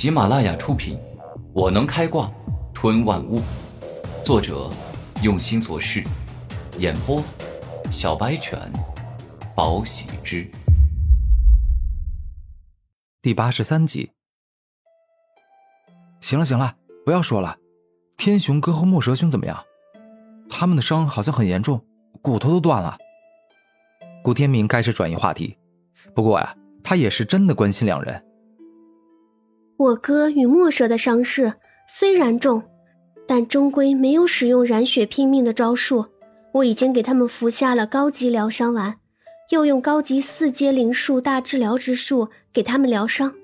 喜马拉雅出品，《我能开挂吞万物》，作者用心做事，演播小白犬，宝喜之，第八十三集。行了行了，不要说了。天雄哥和墨蛇兄怎么样？他们的伤好像很严重，骨头都断了。古天明开始转移话题，不过呀，他也是真的关心两人。我哥与墨蛇的伤势虽然重，但终归没有使用染血拼命的招数。我已经给他们服下了高级疗伤丸，又用高级四阶灵术大治疗之术给他们疗伤，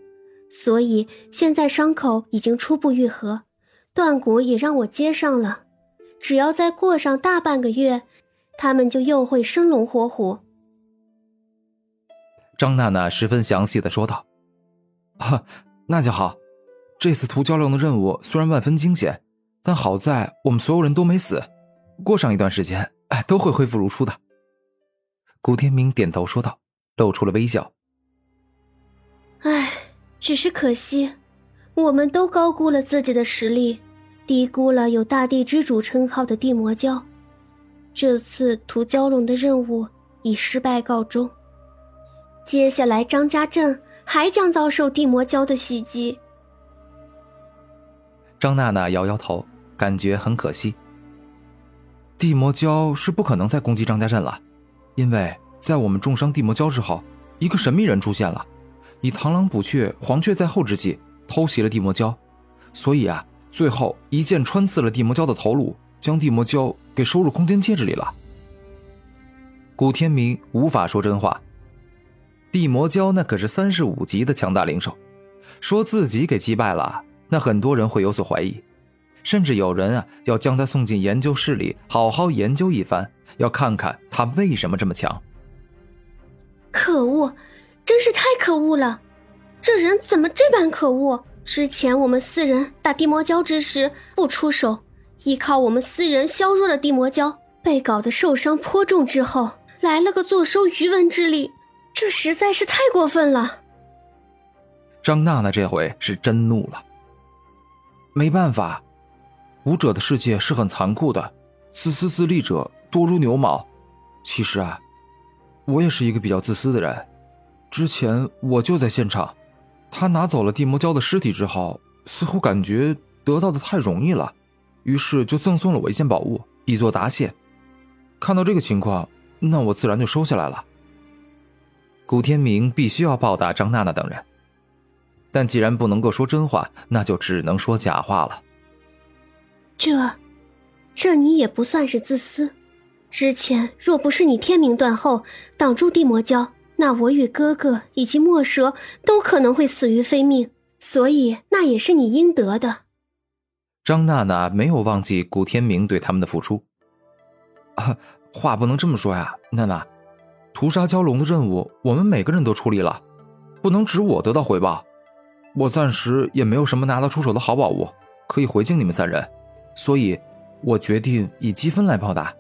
所以现在伤口已经初步愈合，断骨也让我接上了。只要再过上大半个月，他们就又会生龙活虎。张娜娜十分详细的说道：“啊，那就好。这次屠蛟龙的任务虽然万分惊险，但好在我们所有人都没死。过上一段时间，哎，都会恢复如初的。”古天明点头说道，露出了微笑。唉，只是可惜，我们都高估了自己的实力，低估了有大地之主称号的地魔蛟。这次屠蛟龙的任务以失败告终。接下来，张家镇还将遭受地魔蛟的袭击。张娜娜摇摇头，感觉很可惜。地魔蛟是不可能再攻击张家镇了，因为在我们重伤地魔蛟之后，一个神秘人出现了，以螳螂捕雀，黄雀在后之计偷袭了地魔蛟，所以啊，最后一剑穿刺了地魔蛟的头颅，将地魔蛟给收入空间戒指里了。古天明无法说真话。地魔蛟那可是三十五级的强大灵兽，说自己给击败了，那很多人会有所怀疑，甚至有人啊要将他送进研究室里好好研究一番，要看看他为什么这么强。可恶，真是太可恶了！这人怎么这般可恶？之前我们四人打地魔蛟之时不出手，依靠我们四人削弱了地魔蛟，被搞得受伤颇重之后，来了个坐收渔翁之利。这实在是太过分了！张娜娜这回是真怒了。没办法，武者的世界是很残酷的，自私自利者多如牛毛。其实啊，我也是一个比较自私的人。之前我就在现场，他拿走了地魔蛟的尸体之后，似乎感觉得到的太容易了，于是就赠送了我一件宝物，以作答谢。看到这个情况，那我自然就收下来了。古天明必须要报答张娜娜等人，但既然不能够说真话，那就只能说假话了。这，这你也不算是自私。之前若不是你天明断后挡住地魔蛟，那我与哥哥以及墨蛇都可能会死于非命，所以那也是你应得的。张娜娜没有忘记古天明对他们的付出。啊，话不能这么说呀，娜娜。屠杀蛟龙的任务，我们每个人都处理了，不能只我得到回报。我暂时也没有什么拿得出手的好宝物可以回敬你们三人，所以，我决定以积分来报答。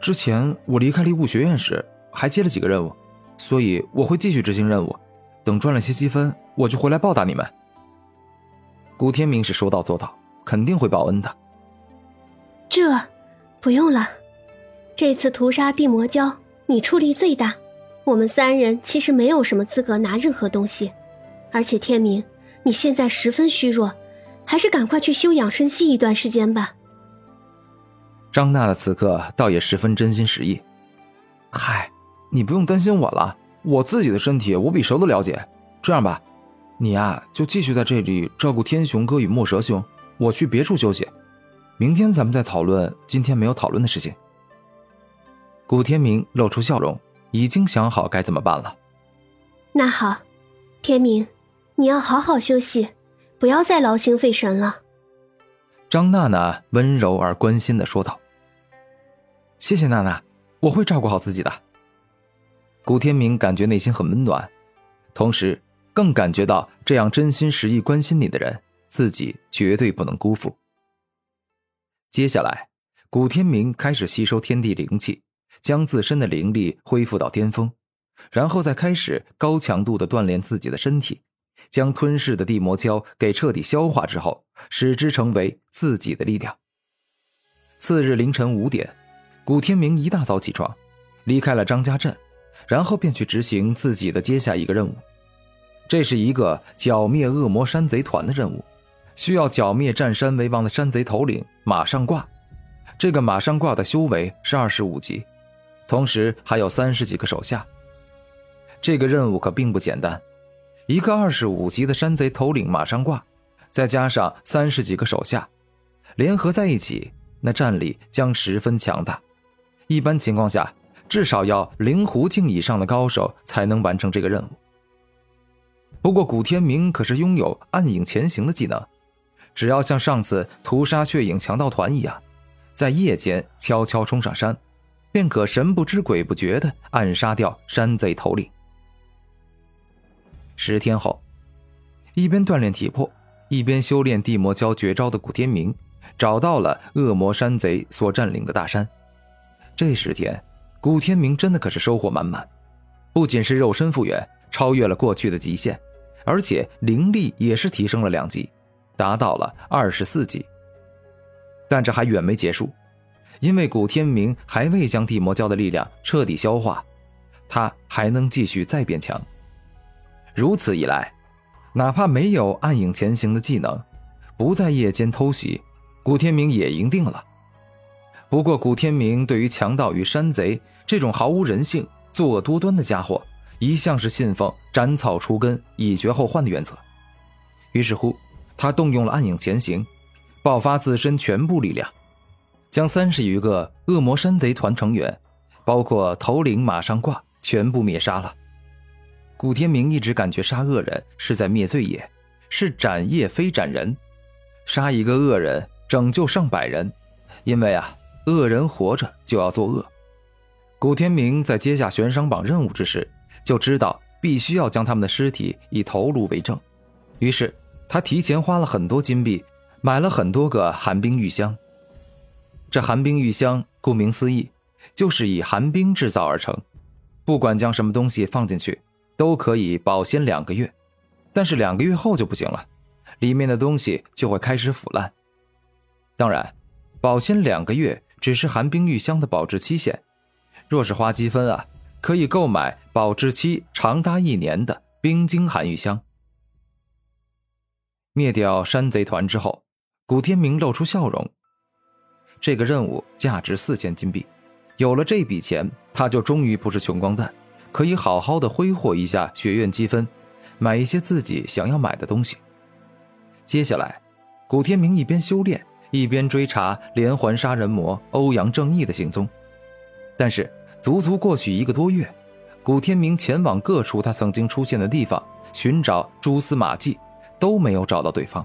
之前我离开离物学院时还接了几个任务，所以我会继续执行任务。等赚了些积分，我就回来报答你们。古天明是说到做到，肯定会报恩的。这，不用了。这次屠杀地魔蛟。你出力最大，我们三人其实没有什么资格拿任何东西，而且天明，你现在十分虚弱，还是赶快去休养生息一段时间吧。张娜的此刻倒也十分真心实意，嗨，你不用担心我了，我自己的身体我比谁都了解。这样吧，你呀就继续在这里照顾天雄哥与墨蛇兄，我去别处休息，明天咱们再讨论今天没有讨论的事情。古天明露出笑容，已经想好该怎么办了。那好，天明，你要好好休息，不要再劳心费神了。张娜娜温柔而关心的说道：“谢谢娜娜，我会照顾好自己的。”古天明感觉内心很温暖，同时更感觉到这样真心实意关心你的人，自己绝对不能辜负。接下来，古天明开始吸收天地灵气。将自身的灵力恢复到巅峰，然后再开始高强度的锻炼自己的身体，将吞噬的地魔胶给彻底消化之后，使之成为自己的力量。次日凌晨五点，古天明一大早起床，离开了张家镇，然后便去执行自己的接下一个任务。这是一个剿灭恶魔山贼团的任务，需要剿灭占山为王的山贼头领马上挂。这个马上挂的修为是二十五级，同时还有三十几个手下。这个任务可并不简单，一个二十五级的山贼头领马上挂，再加上三十几个手下，联合在一起，那战力将十分强大。一般情况下，至少要灵狐境以上的高手才能完成这个任务。不过古天明可是拥有暗影潜行的技能，只要像上次屠杀血影强盗团一样，在夜间悄悄冲上山，便可神不知鬼不觉地暗杀掉山贼头领。十天后，一边锻炼体魄，一边修炼地魔教绝招的古天明，找到了恶魔山贼所占领的大山。这十天，古天明真的可是收获满满，不仅是肉身复原，超越了过去的极限，而且灵力也是提升了两级，达到了二十四级。但这还远没结束，因为古天明还未将地魔教的力量彻底消化，他还能继续再变强。如此一来，哪怕没有暗影前行的技能，不在夜间偷袭，古天明也赢定了。不过，古天明对于强盗与山贼这种毫无人性、作恶多端的家伙，一向是信奉斩草除根、以绝后患的原则。于是乎，他动用了暗影前行，爆发自身全部力量，将三十余个恶魔山贼团成员，包括头领马上挂，全部灭杀了。古天明一直感觉杀恶人是在灭罪业，是斩业非斩人，杀一个恶人拯救上百人，因为啊，恶人活着就要作恶。古天明在接下悬赏榜任务之时，就知道必须要将他们的尸体以头颅为证，于是他提前花了很多金币，买了很多个寒冰玉箱。这寒冰玉箱顾名思义，就是以寒冰制造而成，不管将什么东西放进去。都可以保鲜两个月，但是两个月后就不行了，里面的东西就会开始腐烂。当然，保鲜两个月只是寒冰玉箱的保质期限，若是花积分啊，可以购买保质期长达一年的冰晶寒玉箱。灭掉山贼团之后，古天明露出笑容。这个任务价值四千金币，有了这笔钱，他就终于不是穷光蛋。可以好好的挥霍一下学院积分，买一些自己想要买的东西。接下来，古天明一边修炼，一边追查连环杀人魔欧阳正义的行踪。但是，足足过去一个多月，古天明前往各处他曾经出现的地方，寻找蛛丝马迹，都没有找到对方。